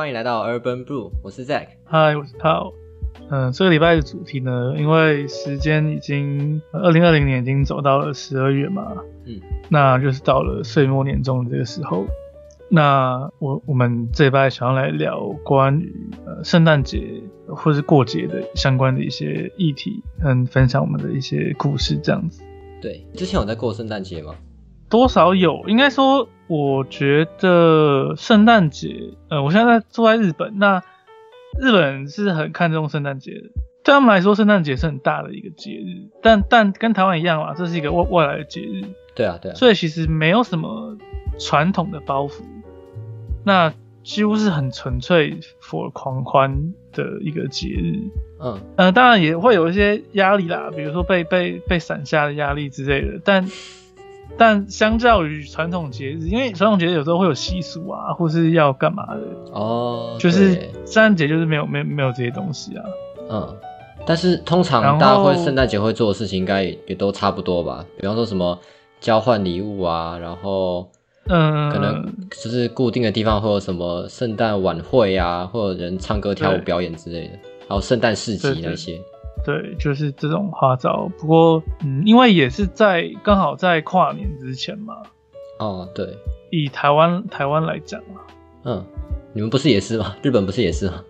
欢迎来到 Urban Blue，我是 Zack。嗨，我是 Paul。嗯，这个礼拜的主题呢，因为时间已经二零二零年已经走到了十二月嘛，嗯，那就是到了岁末年终的这个时候。那我我们这礼拜想要来聊关于呃圣诞节或是过节的相关的一些议题，嗯分享我们的一些故事这样子。对，之前有在过圣诞节吗？多少有，应该说，我觉得圣诞节，呃，我现在住在日本，那日本是很看重圣诞节的，对他们来说，圣诞节是很大的一个节日，但但跟台湾一样嘛，这是一个外外来的节日，对啊，对啊，所以其实没有什么传统的包袱，那几乎是很纯粹 for 狂欢的一个节日，嗯，呃，当然也会有一些压力啦，比如说被被被闪下的压力之类的，但但相较于传统节日，因为传统节日有时候会有习俗啊，或是要干嘛的，哦，就是圣诞节就是没有没有没有这些东西啊。嗯，但是通常大家会圣诞节会做的事情，应该也也都差不多吧？比方说什么交换礼物啊，然后嗯，可能就是固定的地方会有什么圣诞晚会啊，或者人唱歌跳舞表演之类的，还有圣诞市集那些。对，就是这种花招。不过嗯，因为也是在刚好在跨年之前嘛，哦，对，以台湾台湾来讲啊，嗯，你们不是也是吗？日本不是也是吗？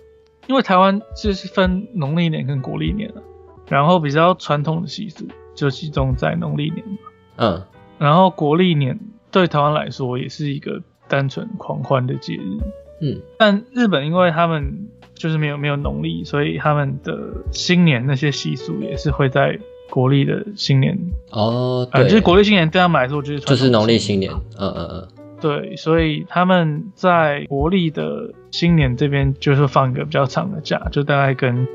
因为台湾就是分农历年跟国历年啊，然后比较传统的习俗就集中在农历年嘛。嗯，然后国历年对台湾来说也是一个单纯狂欢的节日，嗯，但日本因为他们就是没有没有农历，所以他们的新年那些习俗也是会在国历的新年，哦，就是国历新年对他们来说就是就是农历新新年，嗯嗯嗯，对，所以他们在国历的新年这边就是放一个比较长的假，就大概跟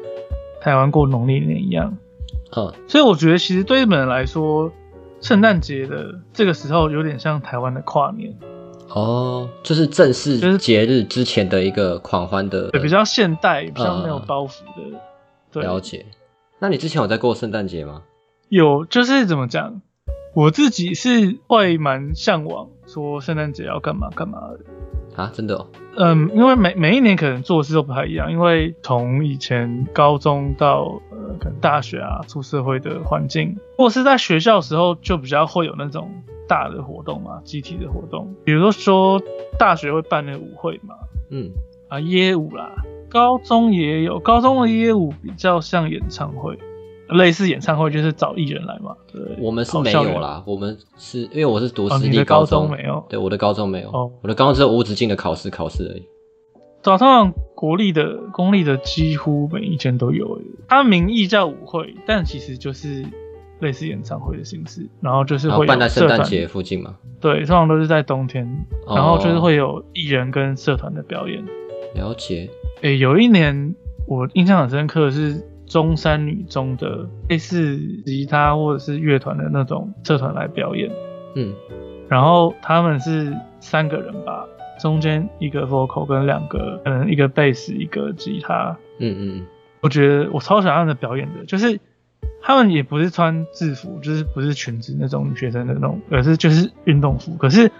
台湾过农历年一样。嗯，所以我觉得其实对日本人来说，圣诞节的这个时候有点像台湾的跨年，哦，就是正就是式节日之前的一个狂欢的对，比较现代，比较没有嗯包袱的。对，了解。那你之前有在过圣诞节吗？有就是怎么讲，我自己是会蛮向往说圣诞节要干嘛干嘛的。啊，真的、哦？嗯，因为每每一年可能做的事都不太一样，因为从以前高中到呃可能大学啊出社会的环境，如果是在学校的时候，就比较会有那种大的活动嘛，集体的活动，比如说说大学会办那个舞会嘛，嗯，啊耶舞啦，高中也有，高中的耶舞比较像演唱会，类似演唱会就是找艺人来嘛，对，我们是没有啦，我们是因为我是读哦，私立高中，没有，对，我的高中没有，哦我的高中只有无止境的考试考试而已。早上国立的、公立的几乎每一间都有，它名义叫舞会，但其实就是类似演唱会的形式，然后就是会办在圣诞节附近嘛。对，通常都是在冬天，哦然后就是会有艺人跟社团的表演。了解。诶，有一年我印象很深刻的是中山女中的类似吉他或者是乐团的那种社团来表演，嗯，然后他们是三个人吧，中间一个 vocal 跟两个，可能一个贝斯一个吉他。嗯嗯我觉得我超喜欢他们的表演的，就是他们也不是穿制服，就是不是裙子那种女学生的那种，而是就是运动服，可是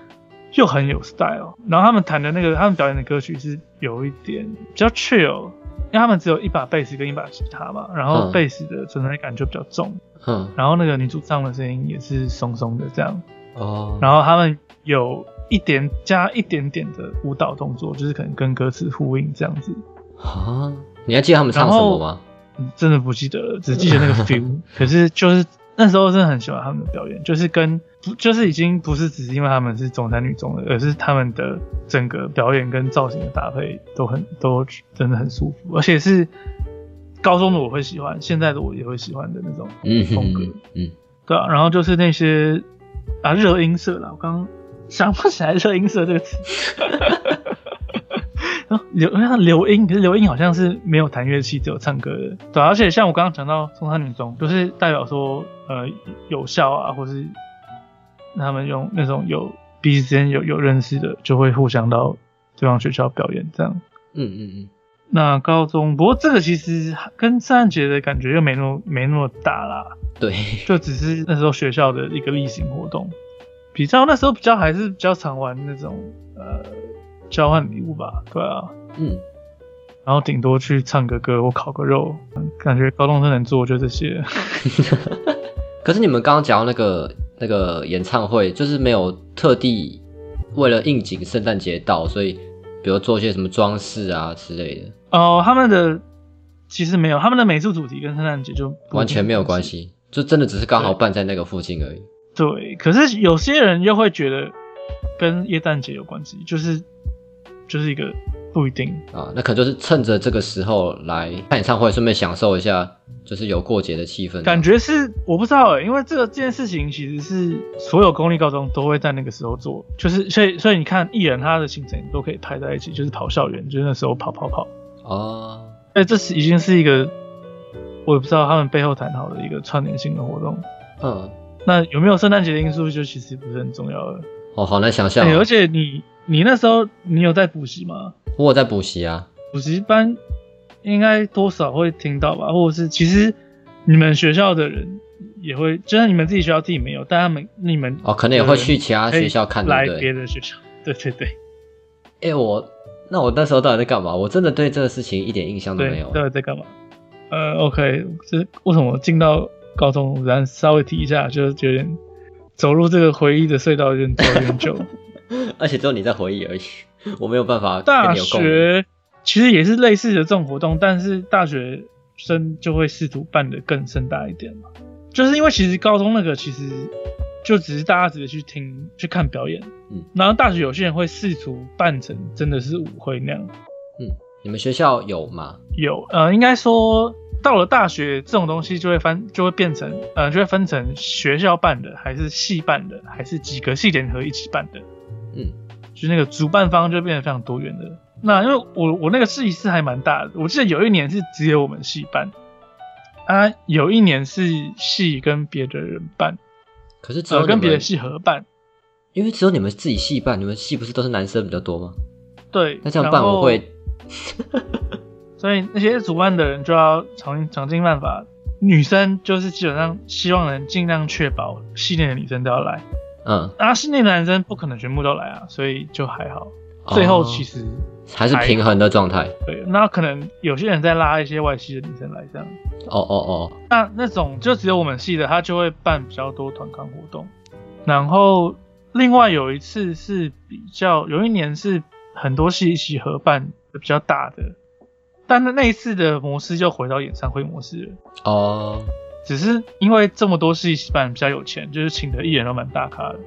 又很有 style。然后他们弹的那个，他们表演的歌曲是有一点比较 chill，因为他们只有一把贝斯跟一把吉他嘛，然后嗯贝斯的存在感就比较重，嗯，然后那个女主唱的声音也是松松的这样，哦，然后他们有一点加一点点的舞蹈动作，就是可能跟歌词呼应这样子。啊，你还记得他们唱什么吗？嗯真的不记得了，只记得那个 feel。可是就是那时候真的很喜欢他们的表演，就是跟不就是已经不是只是因为他们是中山女中的，而是他们的整个表演跟造型的搭配都很都真的很舒服，而且是高中的我会喜欢，现在的我也会喜欢的那种嗯风格。嗯嗯，对啊，然后就是那些啊热音社啦，我刚刚想不起来热音社这个词。然后刘那刘英，可是刘英好像是没有弹乐器，只有唱歌的，对啊、而且像我刚刚讲到中山女中，就是代表说呃有效啊，或是他们用那种有彼此之间有有认识的，就会互相到对方学校表演这样。嗯嗯嗯，那高中，不过这个其实跟圣诞节的感觉又没那么没那么大啦。对，就只是那时候学校的一个例行活动，比较那时候比较还是比较常玩那种呃交换礼物吧，对啊，嗯，然后顶多去唱个歌我烤个肉，感觉高中生能做就这些。可是你们刚刚讲到那个那个演唱会，就是没有特地为了应景圣诞节到，所以比如做些什么装饰啊之类的，哦，他们的其实没有，他们的美术主题跟圣诞节就完全没有关。系，就真的只是刚好办在那个附近而已。对，可是有些人又会觉得跟耶诞节有关系，就是就是一个不一定。啊，那可能就是趁着这个时候来看演唱会，顺便享受一下，就是有过节的气氛。感觉是我不知道哎、因为这个这件事情其实是所有公立高中都会在那个时候做，就是所以所以你看艺人他的行程都可以排在一起，就是跑校园，就是那时候跑跑跑。哦，哎，这是已经是一个我也不知道他们背后谈好的一个串联性的活动。嗯，那有没有圣诞节的因素，就其实不是很重要了。哦，好难想象。而且你你那时候你有在补习吗？我有在补习啊，补习班应该多少会听到吧，或者是其实你们学校的人也会，就算你们自己学校自己没有，但他们你们哦，可能也会去其他学校看，来？别的学校，对对对哎、我那我那时候到底在干嘛？我真的对这个事情一点印象都没，有。到底在干嘛？呃，OK，这为什么进到高中，然后稍微提一下，就是有点走入这个回忆的隧道，有点走有点久。而且只有你在回忆而已，我没有办法跟大。学其实也是类似的这种活动，但是大学生就会试图办得更盛大一点嘛。就是因为其实高中那个其实就只是大家只是去听去看表演，嗯，然后大学有些人会试图办成真的是舞会那样。嗯你们学校有吗？有呃，应该说到了大学这种东西就会分就会变成呃就会分成学校办的还是系办的还是几个系联合一起办的。嗯，就是那个主办方就变得非常多元的。那因为我我那个系是还蛮大的，我记得有一年是只有我们系办，啊，有一年是系跟别的人办，呃，可是只有跟别的系合办。因为只有你们自己系办，你们系不是都是男生比较多吗？对，那这样办我会，所以那些主办的人就要想想尽办法，女生就是基本上希望能尽量确保系内的女生都要来，嗯，啊，系内的男生不可能全部都来啊，所以就还好。最后其实实、还是平衡的状态。对，那可能有些人在拉一些外系的女生来这样。哦哦哦，那那种就只有我们系的，他就会办比较多团康活动。然后另外有一次是比较，有一年是很多系一起合办的比较大的，但是那一次的模式就回到演唱会模式了。哦，只是因为这么多戏一起办比较有钱，就是请的艺人都蛮大咖的。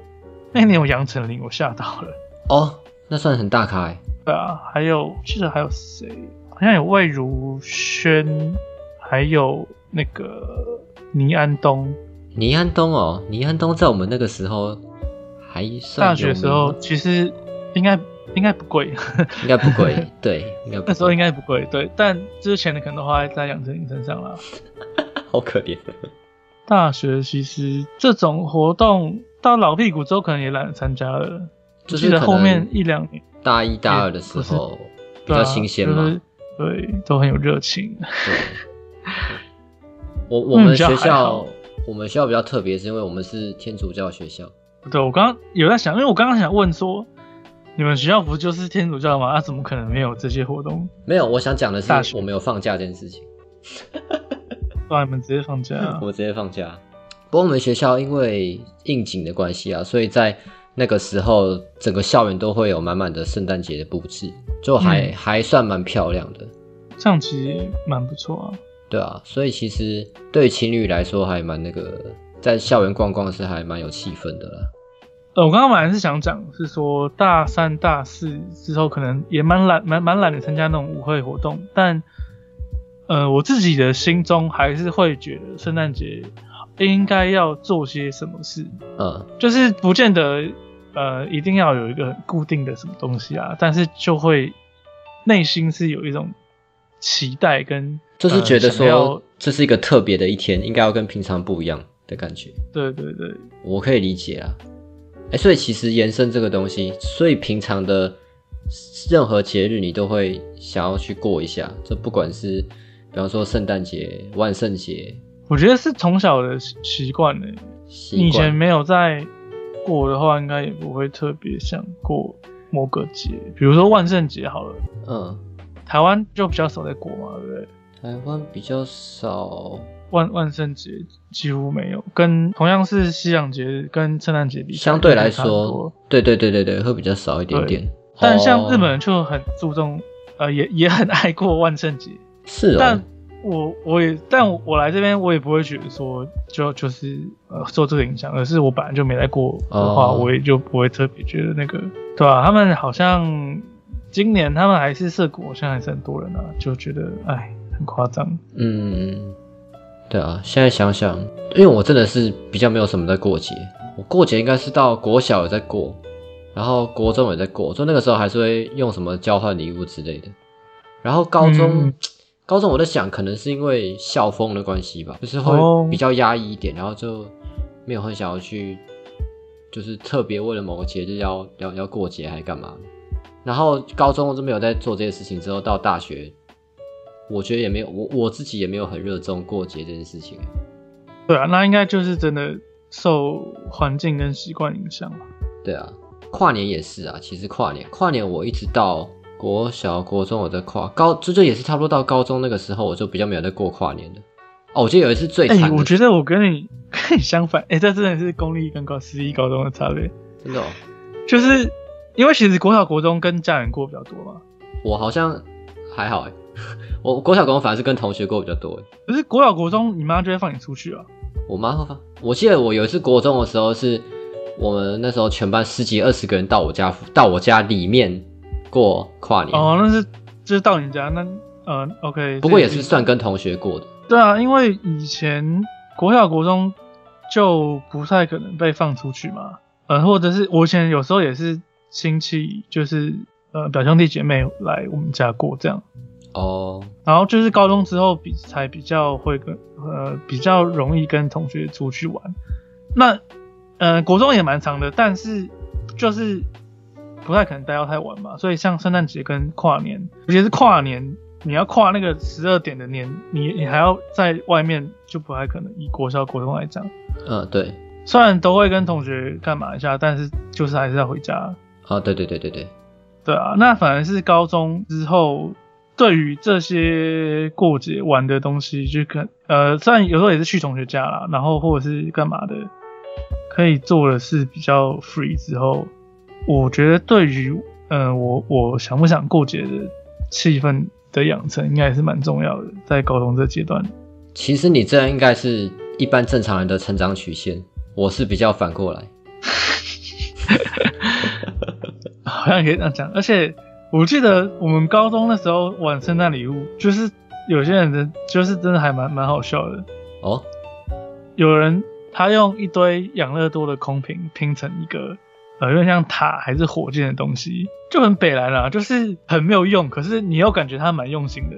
那一年有杨丞琳，我吓到了。哦，那算很大咖哎。对啊，还有记得还有谁？好像有魏如萱，还有那个倪安东。倪安东哦，倪安东在我们那个时候还算大学时候其实应该应该不贵，应该不贵，对，那时候应该不贵，对。但之前的可能都花在杨丞琳身上了。好可怜。大学其实这种活动到老屁股之后，可能也懒得参加了。就我记得是后面一两年大一大二的时候比较新鲜嘛。对啊就是对，都很有热情。对，我我嗯们学校好我们学校比较特别，是因为我们是天主教学校。对我刚刚有在想，因为我刚刚想问说，你们学校不就是天主教吗？啊，怎么可能没有这些活动？没有，我想讲的是我没有放假这件事情，让你们直接放假、啊我。直接放假。不过我们学校因为应景的关系啊，所以在那个时候整个校园都会有满满的圣诞节的布置，就还、嗯还算蛮漂亮的。这样其实也蛮不错啊。对啊，所以其实对情侣来说还蛮那个，在校园逛逛是还蛮有气氛的啦。呃，我刚刚本来是想讲，是说大三、大四之后可能也蛮懒、蛮蛮懒得参加那种舞会活动，但呃，我自己的心中还是会觉得圣诞节应该要做些什么事，嗯，就是不见得呃一定要有一个很固定的什么东西啊，但是就会内心是有一种期待跟就是觉得说这是一个特别的一天，应该要跟平常不一样的感觉。对对对，我可以理解啊。哎，所以其实延伸这个东西，所以平常的任何节日你都会想要去过一下，这不管是比方说圣诞节、万圣节，我觉得是从小的习习惯呢。以前没有在过的话，应该也不会特别想过某个节，比如说万圣节好了。嗯，台湾就比较少在过嘛，对不对？台湾比较少，万万圣节几乎没有，跟同样是西洋节日跟圣诞节比，相对来说，对对对对对，会比较少一点点。但像日本哦人就很注重，呃，也 也很爱过万圣节。是但哦，我我也，但我来这边我也不会觉得说就就是呃受这个影响，而是我本来就没来过的话，哦我也就不会特别觉得那个，对吧、他们好像今年他们还是涩谷，好像还是很多人啊，就觉得哎很夸张。嗯，对啊，现在想想，因为我真的是比较没有什么在过节，我过节应该是到国小有在过，然后国中也在过，就那个时候还是会用什么交换礼物之类的。然后高中，嗯高中我在想，可能是因为校风的关系吧，就是哦会比较压抑一点，然后就没有很想要去，就是特别为了某个节日要要要过节还是干嘛。然后高中就没有在做这些事情，之后到大学，我觉得也没有我我自己也没有很热衷过节这件事情。对啊，那应该就是真的受环境跟习惯影响吧。对啊，跨年也是啊。其实跨年，跨年我一直到国小、国中我在跨，高这就也是差不多到高中那个时候，我就比较没有在过跨年的。哦，我记得有一次最哎、惨的，我觉得我跟你跟 你相反，哎、这真的是公立跟高私立高中的差别，真的、哦，就是因为其实国小国中跟家人过比较多嘛，我好像还好哎。我国小、国中反而是跟同学过比较多哎。可是国小国中你妈就会放你出去啊。我妈会放，我记得我有一次国中的时候是，我们那时候全班十几二十个人到我家到我家里面过跨年，哦，那是就是到你家那呃，OK，不过也是算跟同学过的。对啊，因为以前国小国中就不太可能被放出去嘛，呃，或者是我以前有时候也是亲戚就是呃表兄弟姐妹来我们家过这样。哦，然后就是高中之后比才比较会跟呃比较容易跟同学出去玩。那呃国中也蛮长的，但是就是不太可能待到太晚嘛。所以像圣诞节跟跨年，尤其是跨年，你要跨那个十二点的年，你你还要在外面，就不太可能。以国小国中来讲，嗯，对，虽然都会跟同学干嘛一下，但是就是还是要回家。啊，对对对对对，对啊，那反而是高中之后，对于这些过节玩的东西，就可呃，虽然有时候也是去同学家啦，然后或者是干嘛的，可以做的是比较 free 之后，我觉得对于呃我我想不想过节的气氛的养成，应该也是蛮重要的，在高中这阶段。其实你这样应该是一般正常人的成长曲线，我是比较反过来。好像可以这样讲，而且我记得我们高中的时候玩圣诞礼物，就是有些人的就是真的还蛮蛮好笑的。哦，有人他用一堆养乐多的空瓶拼成一个呃有点像塔还是火箭的东西，就很北蓝啦，就是很没有用，可是你又感觉他蛮用心的。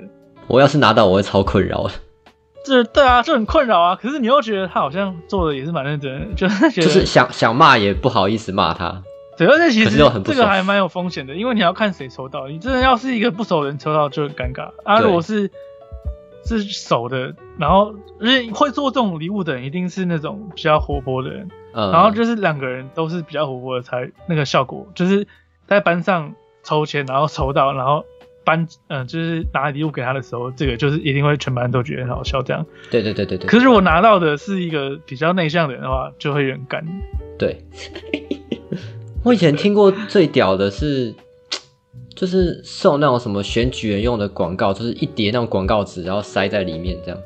我要是拿到，我会超困扰的。这对啊，就很困扰啊。可是你又觉得他好像做的也是蛮认真的，就是觉得就是想想骂也不好意思骂他。对，而且其实这个还蛮有风险的，因为你要看谁抽到。你真的要是一个不熟的人抽到就很尴尬啊。对如果是是熟的，然后而且会做这种礼物的人，一定是那种比较活泼的人。嗯，然后就是两个人都是比较活泼的才那个效果，就是在班上抽签，然后抽到，然后班嗯、就是拿礼物给他的时候，这个就是一定会全班都觉得很好笑这样。对对对对对。可是我拿到的是一个比较内向的人的话，就会有点干。对，我以前听过最屌的是，就是送那种什么选举人用的广告，就是一叠那种广告纸，然后塞在里面这样子，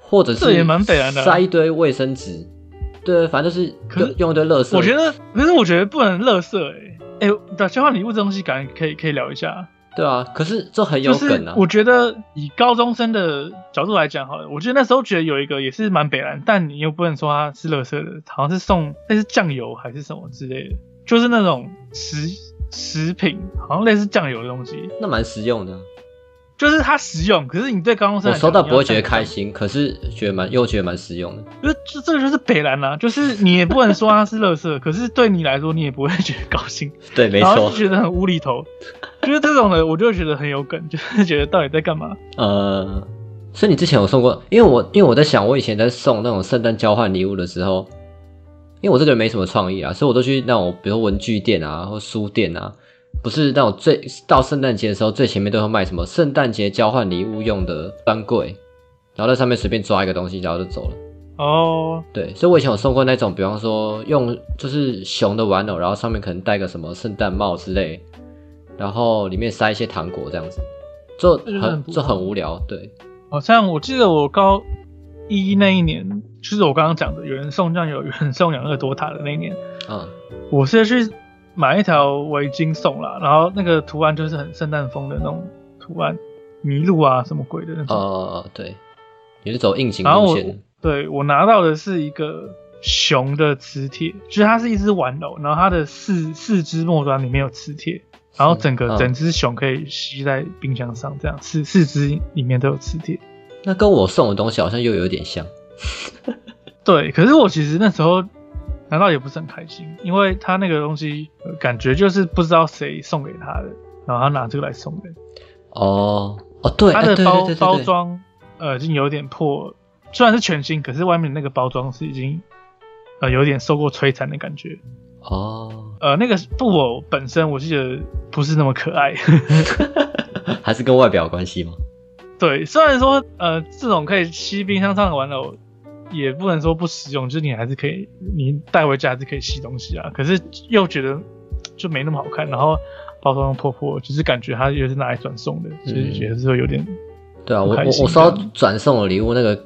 或者是这也蛮北蓝的啊塞一堆卫生纸，对，反正就是用用一堆垃圾。我觉得，可是我觉得不能乐色哎哎，对，交换礼物这东西感觉可以可以聊一下。对啊，可是这很有就是梗啊。我觉得以高中生的角度来讲好了，我觉得那时候觉得有一个也是蛮北蓝，但你又不能说它是乐色的，好像是送那是酱油还是什么之类的，就是那种食食品，好像类似酱油的东西，那蛮实用的啊、就是它实用，可是你对高中生我收到不会觉得开心，可是觉得蛮又觉得蛮实用的。就是这这个就是北兰啦、就是你也不能说它是乐色，可是对你来说你也不会觉得高兴，对，没错然后就。觉得很无厘头，就是这种的我就会觉得很有梗，就是觉得到底在干嘛？呃，所以你之前有送过？因为我因为我在想，我以前在送那种圣诞交换礼物的时候，因为我这个人没什么创意啊，所以我都去那种比如说文具店啊或书店啊，不是那种最到圣诞节的时候最前面都会卖什么圣诞节交换礼物用的专柜，然后在上面随便抓一个东西，然后就走了。哦，对，所以我以前有送过那种，比方说用就是熊的玩偶，然后上面可能戴个什么圣诞帽之类，然后里面塞一些糖果这样子，就很就很无聊。对，好像我记得我高一那一年，就是我刚刚讲的，有人送酱油，有人送养乐多塔的那一年，嗯，我是去买一条围巾送啦，然后那个图案就是很圣诞风的那种图案，麋鹿啊什么鬼的那种。哦，对，也是走应景然后我路线。对我拿到的是一个熊的磁铁，就是它是一只玩偶，然后它的四四肢末端里面有磁铁，然后整个、嗯整只熊可以吸在冰箱上，这样四四肢里面都有磁铁。那跟我送的东西好像又有点像。对，可是我其实那时候难道也不是很开心，因为他那个东西、呃感觉就是不知道谁送给他的，然后他拿这个来送人。哦哦，对，它哎对的包包装呃已经有点破，虽然是全新，可是外面那个包装是已经呃有点受过摧残的感觉。哦，呃，那个布偶本身我记得不是那么可爱。还是跟外表有关系吗？对，虽然说呃这种可以吸冰箱上的玩偶，也不能说不实用，就是你还是可以你带回家还是可以吸东西啊。可是又觉得就没那么好看，然后包装破破，就是感觉它也是拿来转送的，所以觉得是会有点对啊，我我我收到转送的礼物，那个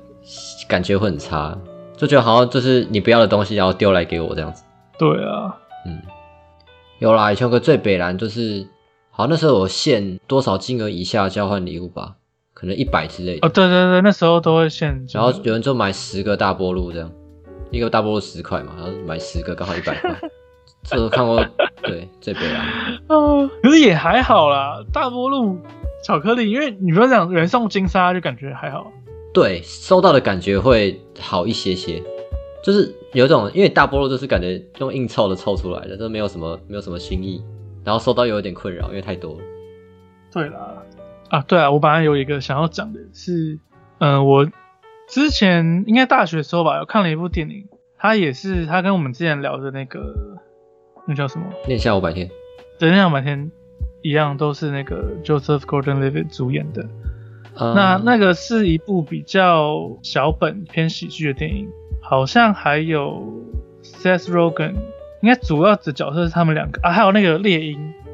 感觉会很差，就觉得好像就是你不要的东西，然后丢来给我这样子。对啊。嗯，有啦，以前有个最北蓝，就是好像那时候我限多少金额以下交换礼物吧，可能一百之类的。哦，对对对，那时候都会限制，然后有人就买十个大波路这样，一个大波路十块嘛，然后买十个刚好一百块。这都看过，对，最北蓝。啊，可是也还好啦。大波路巧克力，因为你不要讲人送金沙，就感觉还好。对，收到的感觉会好一些些，就是有一种，因为大菠萝就是感觉用硬凑的凑出来的，都没有什么没有什么新意，然后收到又有点困扰，因为太多了。对啦，啊，对啊，我本来有一个想要讲的是，嗯、我之前应该大学的时候吧，有看了一部电影，它也是它跟我们之前聊的那个那叫什么念下五百天，《人两百天》一样，都是那个 Joseph Gordon-Levitt 主演的。呃、那那个是一部比较小本偏喜剧的电影，好像还有 Seth Rogen，应该主要的角色是他们两个啊，还有那个猎鹰，那个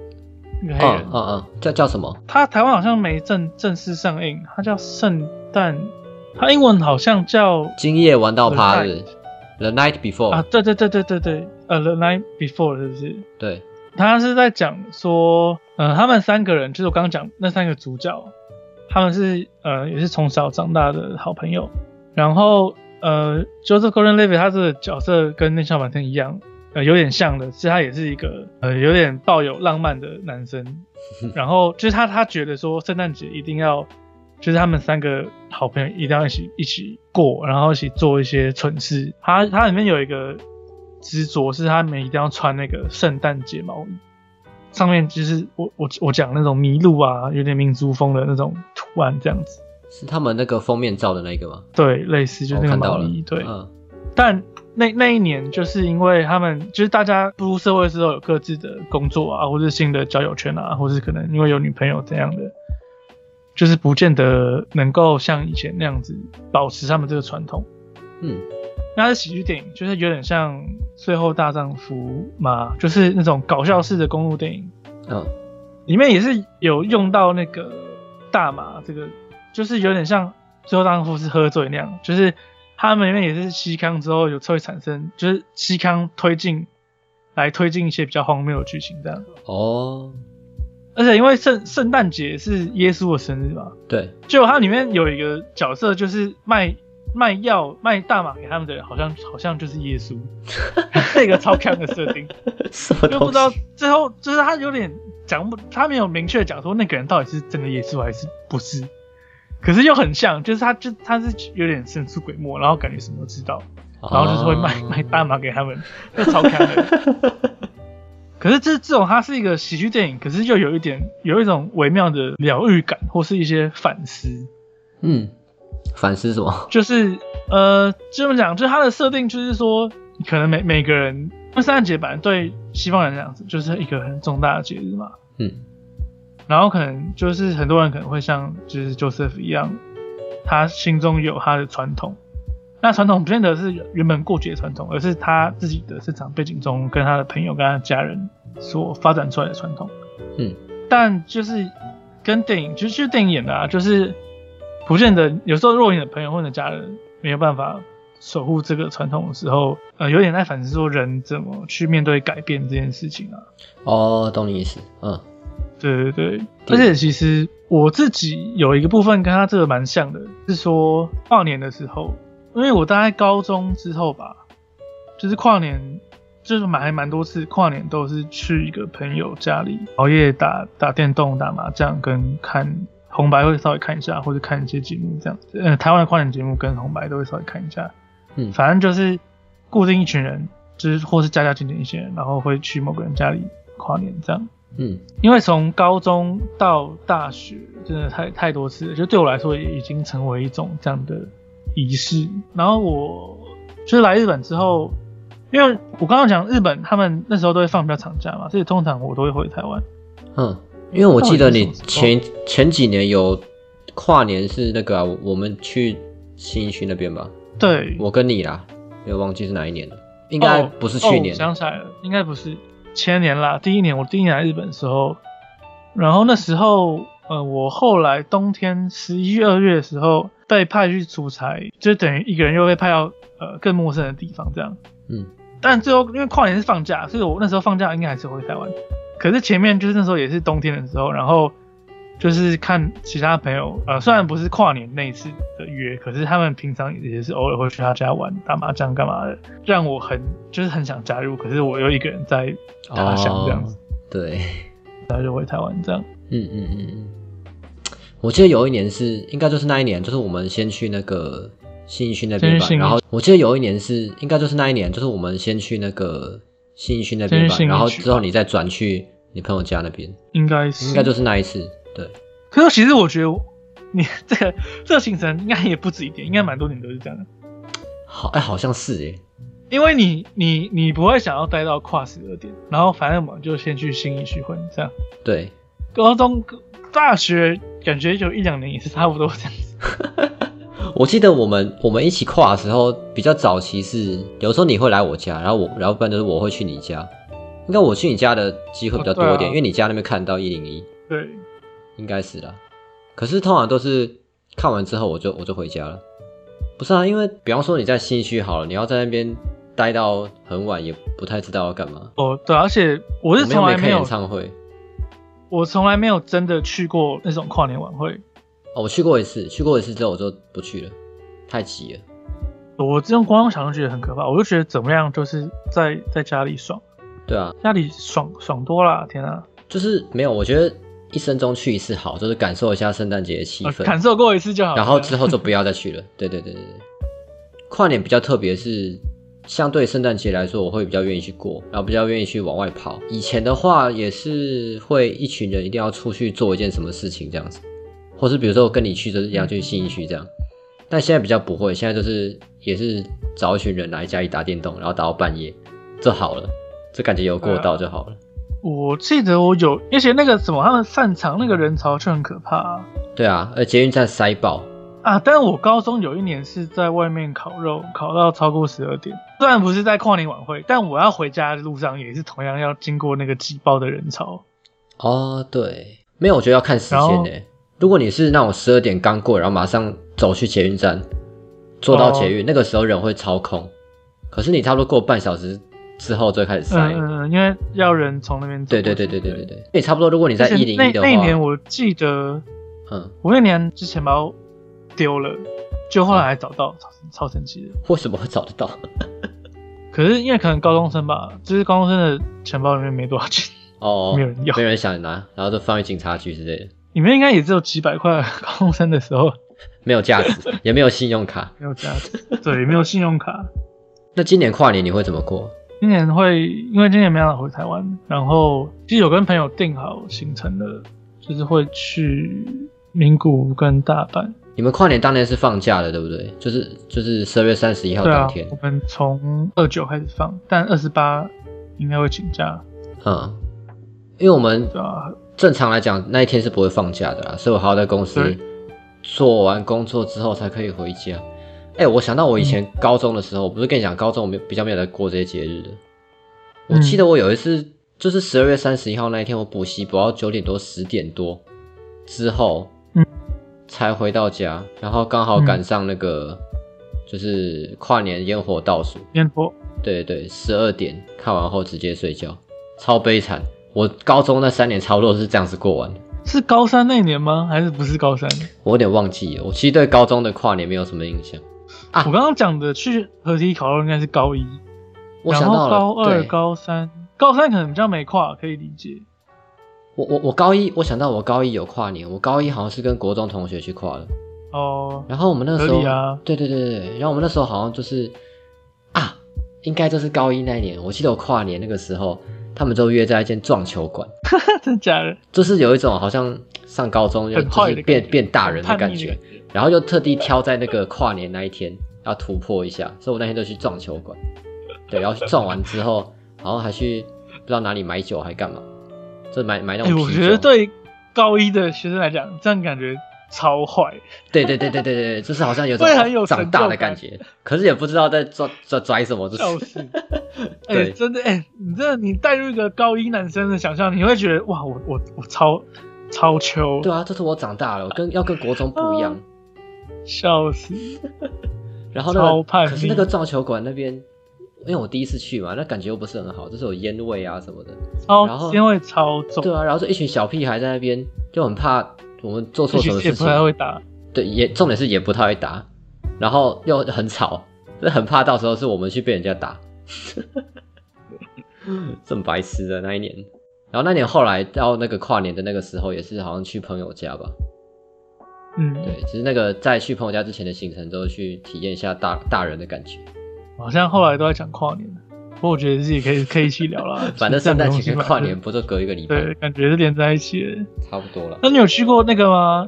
黑人嗯，嗯嗯，叫叫什么？他台湾好像没正正式上映，他叫圣诞，他英文好像叫今夜玩到趴日，The Night Before，、啊，对对对对对对，呃，The Night Before 是不是？对，他是在讲说，呃，他们三个人，就是我刚刚讲那三个主角，他们是呃也是从小长大的好朋友。然后呃，Joseph Gordon-Levitt 他这个角色跟那小满天一样，呃有点像的，是他也是一个呃有点抱有浪漫的男生。然后就是他他觉得说圣诞节一定要，就是他们三个好朋友一定要一起一起过，然后一起做一些蠢事。他他里面有一个执着是他们一定要穿那个圣诞节毛衣，上面就是我我我讲那种麋鹿啊，有点民族风的那种图案这样子。是他们那个封面照的那个吗？对，类似就是那个毛衣，，对。嗯但那那一年，就是因为他们就是大家步入社会之后有各自的工作啊，或是新的交友圈啊，或是可能因为有女朋友这样的，就是不见得能够像以前那样子保持他们这个传统。嗯，那是喜剧电影，就是有点像《最后大丈夫》嘛，就是那种搞笑式的公路电影，嗯，里面也是有用到那个大麻，这个就是有点像《最后大丈夫》是喝醉那样，就是他们里面也是西康之后有会产生，就是西康推进来推进一些比较荒谬的剧情这样。哦，而且因为圣圣诞节是耶稣的生日嘛，对，就它里面有一个角色就是卖卖药卖大麻给他们的人，好像好像就是耶稣，那个超强的设定。就不知道？最后就是他有点讲不，他没有明确地讲说那个人到底是真的耶稣还是不是，可是又很像，就是他就他是有点神出鬼没，然后感觉什么都知道，然后就是会卖、哦卖大麻给他们，就超开的。可是这这种它是一个喜剧电影，可是又有一点有一种微妙的疗愈感，或是一些反思。嗯，反思什么？就是呃，这么讲，就是它的设定就是说，可能每每个人，因为圣诞节本来对西方人这样子就是一个很重大的节日嘛，嗯然后可能就是很多人可能会像就是 Joseph 一样，他心中有他的传统。那传统不见得是原本过节的传统，而是他自己的生长背景中跟他的朋友跟他的家人所发展出来的传统。嗯，但就是跟电影，就是就是电影演的啊，就是不见得有时候，如果你的朋友或者家人没有办法守护这个传统的时候，呃，有点在反思说人怎么去面对改变这件事情啊。哦，懂你意思，嗯对对对，而且其实我自己有一个部分跟他这个蛮像的，是说跨年的时候，因为我大概高中之后吧，就是跨年，就是蛮还蛮多次跨年都是去一个朋友家里熬夜打打电动、打麻将，跟看红白会稍微看一下，或者看一些节目这样子。呃，台湾的跨年节目跟红白都会稍微看一下，嗯反正就是固定一群人，就是或是家家近近一些人，然后会去某个人家里跨年这样。嗯。因为从高中到大学，真的太太多次了，就对我来说也已经成为一种这样的仪式。然后我就是来日本之后，因为我刚刚讲日本，他们那时候都会放比较长假嘛，所以通常我都会回台湾。嗯，因为我记得你前前几年有跨年是那个、啊、我我们去新一区那边吧，对，我跟你啦，没有忘记是哪一年了，应该哦不是去年。想起来了，应该不是前年啦。第一年我第一年来日本的时候，然后那时候，呃，我后来冬天十一月、二月的时候被派去出差，就等于一个人又被派到呃更陌生的地方这样。嗯但最后因为跨年是放假，所以我那时候放假应该还是回台湾。可是前面就是那时候也是冬天的时候，然后就是看其他朋友，呃，虽然不是跨年那一次的约，可是他们平常也是偶尔会去他家玩、打麻将干嘛的，让我很就是很想加入，可是我又一个人在他乡这样子，对，然后就回台湾这样。嗯嗯嗯嗯，我记得有一年是应该就是那一年，就是我们先去那个新义区那边吧然后我记得有一年是应该就是那一年，就是我们先去那个新义区那边吧，然后之后你再转去你朋友家那边，应该是，应该就是那一次，对，可是其实我觉得你这个这个行程应该也不止一点，应该蛮多年都是这样的。好哎、好像是耶，因为你你你不会想要待到跨十二点，然后反正我们就先去新义区混这样。对，高中、大学感觉有一两年也是差不多这样子。我记得我们我们一起跨的时候，比较早期是有时候你会来我家，然后我然后不然就是我会去你家，应该我去你家的机会比较多一点，哦啊因为你家那边看到一零一，对，应该是啦。可是通常都是看完之后我就我就回家了，不是啊？因为比方说你在新区好了，你要在那边待到很晚，也不太知道要干嘛。哦对，而且我是从来没有，唱会我从来没有真的去过那种跨年晚会。哦，我去过一次，去过一次之后我就不去了，太急了。我这种光想就觉得很可怕，我就觉得怎么样，就是在在家里爽，对啊，家里爽爽多了！天啊，就是没有，我觉得一生中去一次好，就是感受一下圣诞节的气氛。呃感受过一次就好。然后之后就不要再去了。对对对对对，跨年比较特别是，相对圣诞节来说，我会比较愿意去过，然后比较愿意去往外跑。以前的话也是会一群人一定要出去做一件什么事情这样子，或是比如说我跟你去就是一样去新一区这样。但现在比较不会，现在就是也是找一群人来家里打电动，然后打到半夜就好了，就感觉有过到就好了。我记得我有，而且那个什么，他们散场那个人潮就很可怕啊。对啊，而捷运站塞爆，啊，但是我高中有一年是在外面烤肉，烤到超过十二点。虽然不是在跨年晚会，但我要回家的路上也是同样要经过那个挤爆的人潮。哦，对，没有，我觉得要看时间然后呢。如果你是那种十二点刚过，然后马上走去捷运站，坐到捷运，那个时候人会超空。可是你差不多过半小时之后就开始塞。嗯嗯嗯，因为要人从那边走对对。对对对对对，也差不多，如果你在一零一的话，那一年我记得，嗯，我那年之前包丢了，就后来还找到，超超神奇的。为什么会找得到？可是因为可能高中生吧，就是高中生的钱包里面没多少钱，哦，没有人要没有人想拿，然后就放去警察局之类的，里面应该也只有几百块。高中生的时候 没有价值，也没有信用卡。没有价值，对，没有信用卡。那今年跨年你会怎么过？今年会，因为今年没办法回台湾，然后其实有跟朋友定好行程了，就是会去名古屋跟大阪。你们跨年当天是放假的，对不对？就是就是十二月三十一号当天，，我们从二九开始放，但二十八应该会请假，嗯，因为我们啊，正常来讲那一天是不会放假的啦，所以我还要在公司做完工作之后才可以回家。哎、我想到我以嗯前高中的时候，我不是跟你讲高中我没比较没有在过这些节日的。我记得我有一次就是十二月三十一号那一天，我补习补到九点多十点多之后，嗯，才回到家，然后刚好赶上那个、就是跨年烟火倒数，烟火对对，十二点看完后直接睡觉，超悲惨。我高中那三年差不多是这样子过完的，是高三那年吗？还是不是高三？我有点忘记了。我其实对高中的跨年没有什么印象。啊我刚刚讲的去合体烤肉应该是高一，我想到了，高二、高三，高三可能比较没跨，可以理解。我我我高一，我想到我高一有跨年，我高一好像是跟国中同学去跨的。哦，然后我们那时候，啊对对对对对，然后我们那时候好像就是啊，应该就是高一那一年，我记得我跨年那个时候，他们就约在一间撞球馆，真的假的？就是有一种好像上高中就是变变大人的感，觉。然后又特地挑在那个跨年那一天要突破一下，所以我那天就去撞球馆，对，然后去撞完之后，然后还去不知道哪里买酒还干嘛，就买买那种啤酒，觉得对高一的学生来讲，这样感觉超坏。对对对对对对，就是好像有种长大的感觉，可是也不知道在拽拽拽什么，就是。就是，哎、对。真的，哎、你真的，你带入一个高一男生的想象，你会觉得哇，我我我超超秋，对啊，这是我长大了，我跟要跟国中不一样。笑死。然后那个，超叛逆可是那个造球馆那边，因为我第一次去嘛，那感觉又不是很好，就是有烟味啊什么的。然后超烟味超重，对啊，然后这一群小屁孩在那边，就很怕我们做错什么事情。也不太会打。对，也重点是也不太会打，然后又很吵，就很怕到时候是我们去被人家打。这么白痴的那一年，然后那年后来到那个跨年的那个时候，也是好像去朋友家吧。嗯，对，其实那个在去朋友家之前的行程，都去体验一下大大人的感觉。好像后来都在讲跨年，不过我觉得自己可以可以一起聊啦。反正圣诞节跟跨年不就隔一个礼拜，对，感觉是连在一起的。差不多了。那你有去过那个吗？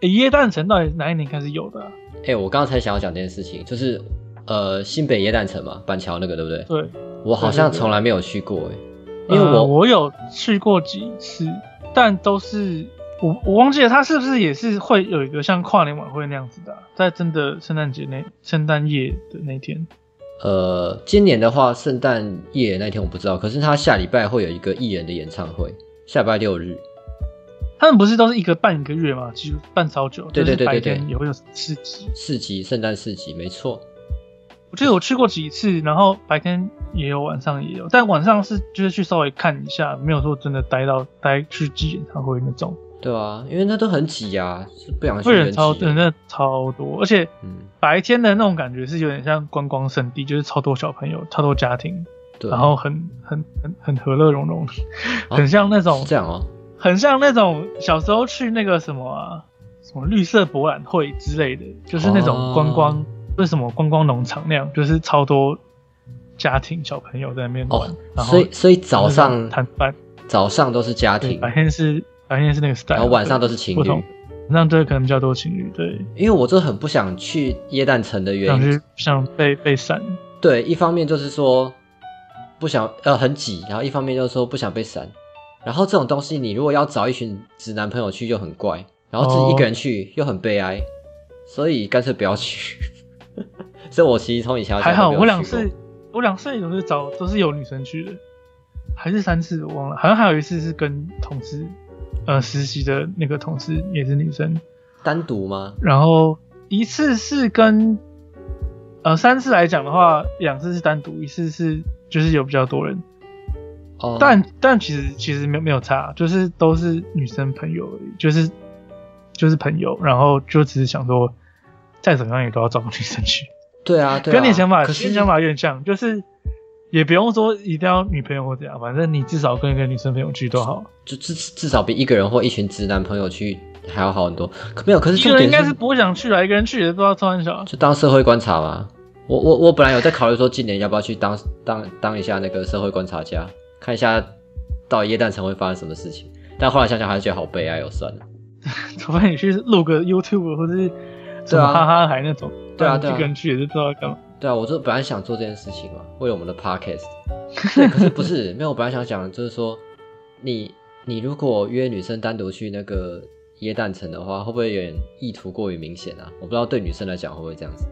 诶耶诞城到底哪一年开始有的啊、哎、我刚刚才想要讲这件事情，就是呃新北耶诞城嘛，板桥那个对不对？对，我好像从来没有去过哎、因为呃我、我有去过几次，但都是我我忘记了，他是不是也是会有一个像跨年晚会那样子的啊、在真的圣诞节那圣诞夜的那天。呃今年的话，圣诞夜那天我不知道，可是他下礼拜会有一个艺人的演唱会，下礼拜六日。他们不是都是一个半一个月吗？其实半超久，对对对对就是白对天也会有市集。市集，圣诞市集，没错。我记得我去过几次，然后白天也有，晚上也有，但晚上是就是去稍微看一下，没有说真的待到待去记演唱会那种，对啊，因为那都很挤啊，是不想去会人超人真的。超多，而且嗯，白天的那种感觉是有点像观光圣地，就是超多小朋友、超多家庭，对。然后很很很很和乐融融，哦很像那种是这样哦。很像那种小时候去那个什么啊，什么绿色博览会之类的，就是那种观光，哦。为什么观光农场那样，就是超多家庭小朋友在那边玩，哦然，后所以所以早上摊贩，早上都是家，庭，白天是白天是那个 style，然后晚上都是情侣。，晚上对可能比较多情侣，对，因为我就很不想去耶诞城的原因想去，想被被闪，对，一方面就是说不想呃很挤，然后一方面就是说不想被闪。然后这种东西，你如果要找一群直男朋友去就很怪，然后自己一个人去又很悲哀，所以干脆不要去。所以我其实从以前还好我两次我两次都是找都是有女生去的，还是三次我忘了，好像还有一次是跟同事呃实习的那个同事也是女生，单独吗？然后一次是跟呃三次来讲的话，两次是单独，一次是就是有比较多人，哦，但但其实其实没有没有差，就是都是女生朋友而已，就是就是朋友，然后就只是想说再怎么样也都要找个女生去。对啊，对啊，跟你想法，跟你想法有点像，就是也不用说一定要女朋友或怎样，反正你至少跟一个女生朋友去都好。就至至少比一个人或一群直男朋友去还要好很多。可没有，可是一重点个人应该是不会想去啊，一个人去也不知道超很小。就当社会观察嘛。我我我本来有在考虑说，今年要不要去当当当一下那个社会观察家，看一下到底耶诞城会发生什么事情。但后来想想还是觉得好悲哀哦，算了。除非你去录个 YouTube 或者是什对啊么哈哈台那种，对啊一个人去也是不知道干嘛。对啊，我就本来想做这件事情嘛，为了我们的 podcast。对，可是不是没有，我本来想讲就是说，你你如果约女生单独去那个耶诞城的话，会不会有点意图过于明显啊？我不知道对女生来讲会不会这样子。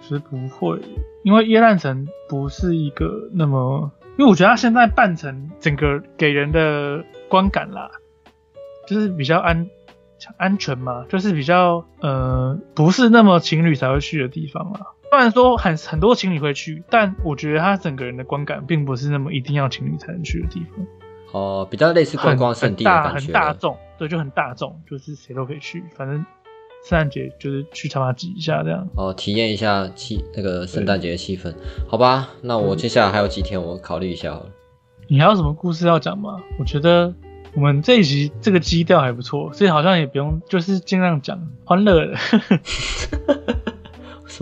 是不会，因为耶诞城不是一个那么，因为我觉得它现在扮成整个给人的观感啦，就是比较安安全嘛，就是比较呃不是那么情侣才会去的地方啦。虽然说很很多情侣会去，但我觉得他整个人的观感并不是那么一定要情侣才能去的地方。哦，比较类似观光圣地的感觉。大众，对，就很大众，就是谁都可以去，反正圣诞节就是去他妈挤一下这样。哦，体验一下气那个圣诞节的气氛，好吧？那我接下来还有几天，我考虑一下好了。你还有什么故事要讲吗？我觉得我们这一集这个基调还不错，所以好像也不用，就是尽量讲欢乐的。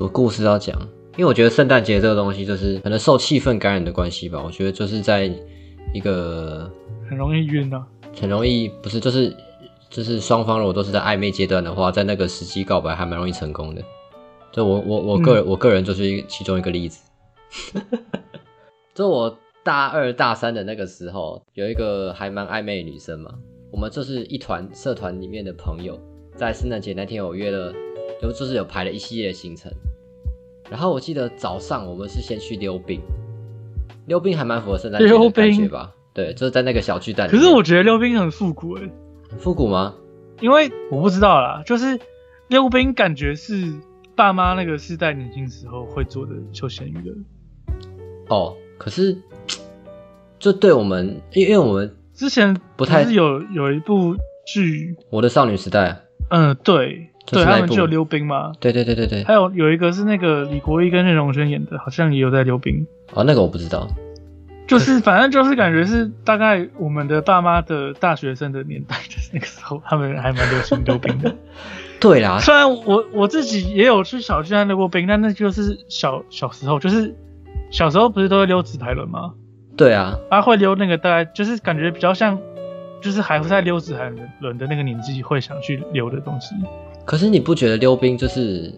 什么故事要讲？因为我觉得圣诞节这个东西，就是可能受气氛感染的关系吧。我觉得就是在一个很容易晕啊。很容易不是，就是就是双方如果都是在暧昧阶段的话，在那个时机告白还蛮容易成功的。就我我我个人、我个人就是一其中一个例子。就我大二大三的那个时候，有一个还蛮暧昧的女生嘛，我们就是一团社团里面的朋友，在圣诞节那天我约了，就就是有排了一系列的行程。然后我记得早上我们是先去溜冰，溜冰还蛮符合圣诞节的溜感觉吧？对，就是在那个小巨蛋可。是我觉得溜冰很复古诶、复古吗？因为我不知道啦，就是溜冰感觉是爸妈那个世代年轻时候会做的休闲娱乐。哦，可是就对我们，因因为我们之前不太是有有一部剧，我的少女时代，嗯，对，对他们就有溜冰嘛。对对对对对，还有有一个是那个李国毅跟任容萱演的，好像也有在溜冰。哦，那个我不知道。就是反正就是感觉是大概我们的爸妈的大学生的年代，就是那个时候他们还蛮流行溜冰的。对啦，虽然我我自己也有去小巨蛋溜过冰，但那就是小小时候，就是小时候不是都会溜纸牌轮吗？对啊，他会溜那个大概就是感觉比较像，就是还在溜纸牌轮的那个年纪会想去溜的东西。可是你不觉得溜冰就是，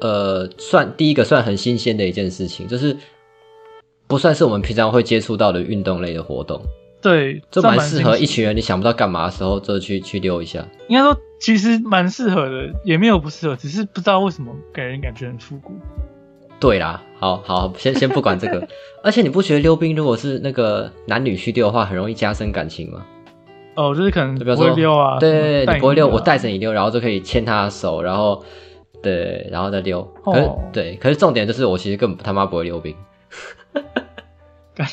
呃，算第一个算很新鲜的一件事情，就是不算是我们平常会接触到的运动类的活动，对，就算蛮适合一群人你想不到干嘛的时候就去去溜一下。应该说其实蛮适合的，也没有不适合，只是不知道为什么给人感觉很复古。对啦，好好，先先不管这个，而且你不觉得溜冰如果是那个男女去溜的话，很容易加深感情吗？哦，就是可能不会溜啊，对你不会溜，啊我带着你溜，然后就可以牵他的手，然后对，然后再溜。可是、哦对，可是重点就是我其实根本他妈不会溜冰 干，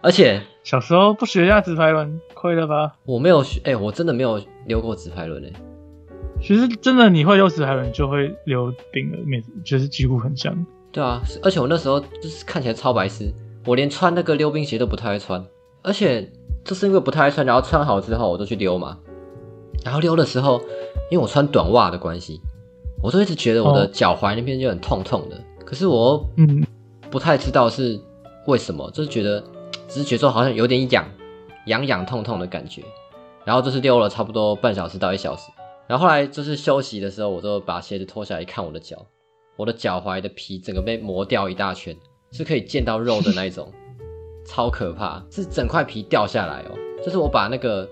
而且小时候不学一下直排轮，亏了吧？我没有学，哎、我真的没有溜过直排轮诶。其实真的你会溜直排轮，就会溜冰了，每就是几乎很像。对啊，而且我那时候就是看起来超白痴，我连穿那个溜冰鞋都不太会穿，而且就是因为不太爱穿，然后穿好之后我就去溜嘛，然后溜的时候，因为我穿短袜的关系，我都一直觉得我的哦。脚踝那边就很痛痛的，可是我嗯，不太知道是为什么，就是觉得只是觉得说好像有点痒，痒痒痛痛的感觉，然后就是溜了差不多半小时到一小时，然后后来就是休息的时候，我就把鞋子脱下来一看我的脚，我的脚踝的皮整个被磨掉一大圈，是可以见到肉的那一种，超可怕，是整块皮掉下来哦，就是我把那个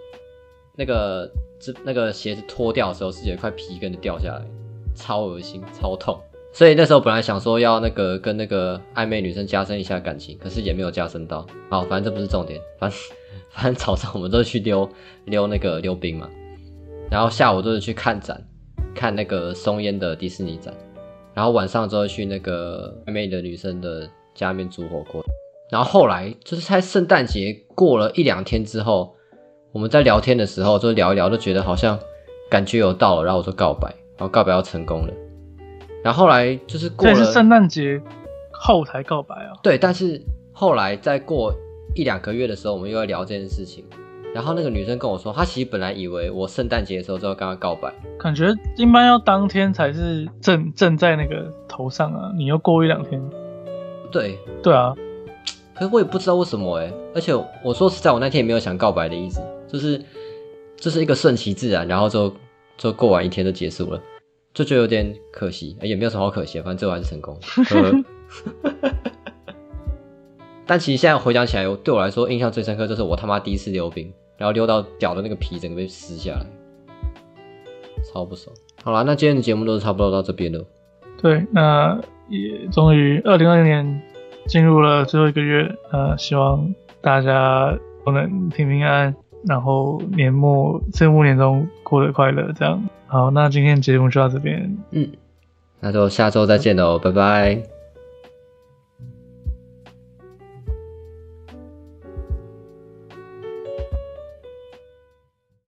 那个这那个鞋子脱掉的时候，是有一块皮跟着掉下来，超恶心，超痛。所以那时候本来想说要那个跟那个暧昧女生加深一下感情，可是也没有加深到。好，反正这不是重点，反正 反正早上我们都是去溜溜那个溜冰嘛，然后下午都是去看展，看那个松烟的迪士尼展，然后晚上之后去那个暧昧的女生的家里面煮火锅，然后后来就是在圣诞节过了一两天之后，我们在聊天的时候就聊一聊，就觉得好像感觉有到了，然后我就告白，然后告白要成功了，然后后来就是过了圣诞节后才告白啊。对，但是后来再过一两个月的时候，我们又在聊这件事情。然后那个女生跟我说，她其实本来以为我圣诞节的时候就要跟她告白，感觉一般要当天才是正正在那个头上啊，你又过一两天，对，对啊，可是我也不知道为什么哎。而且我说实在，我那天也没有想告白的意思，就是就是一个顺其自然，然后就就过完一天就结束了，就觉得有点可惜，也没有什么好可惜，反正最后还是成功。但其实现在回想起来，对我来说印象最深刻就是我他妈第一次溜冰，然后溜到脚的那个皮整个被撕下来，超不爽。好啦，那今天的节目都是差不多到这边了。对，那也终于二零二零年进入了最后一个月，呃，希望大家都能平平安安，然后年末岁末年终过得快乐，这样。好，那今天节目就到这边，嗯，那就下周再见喽，拜拜。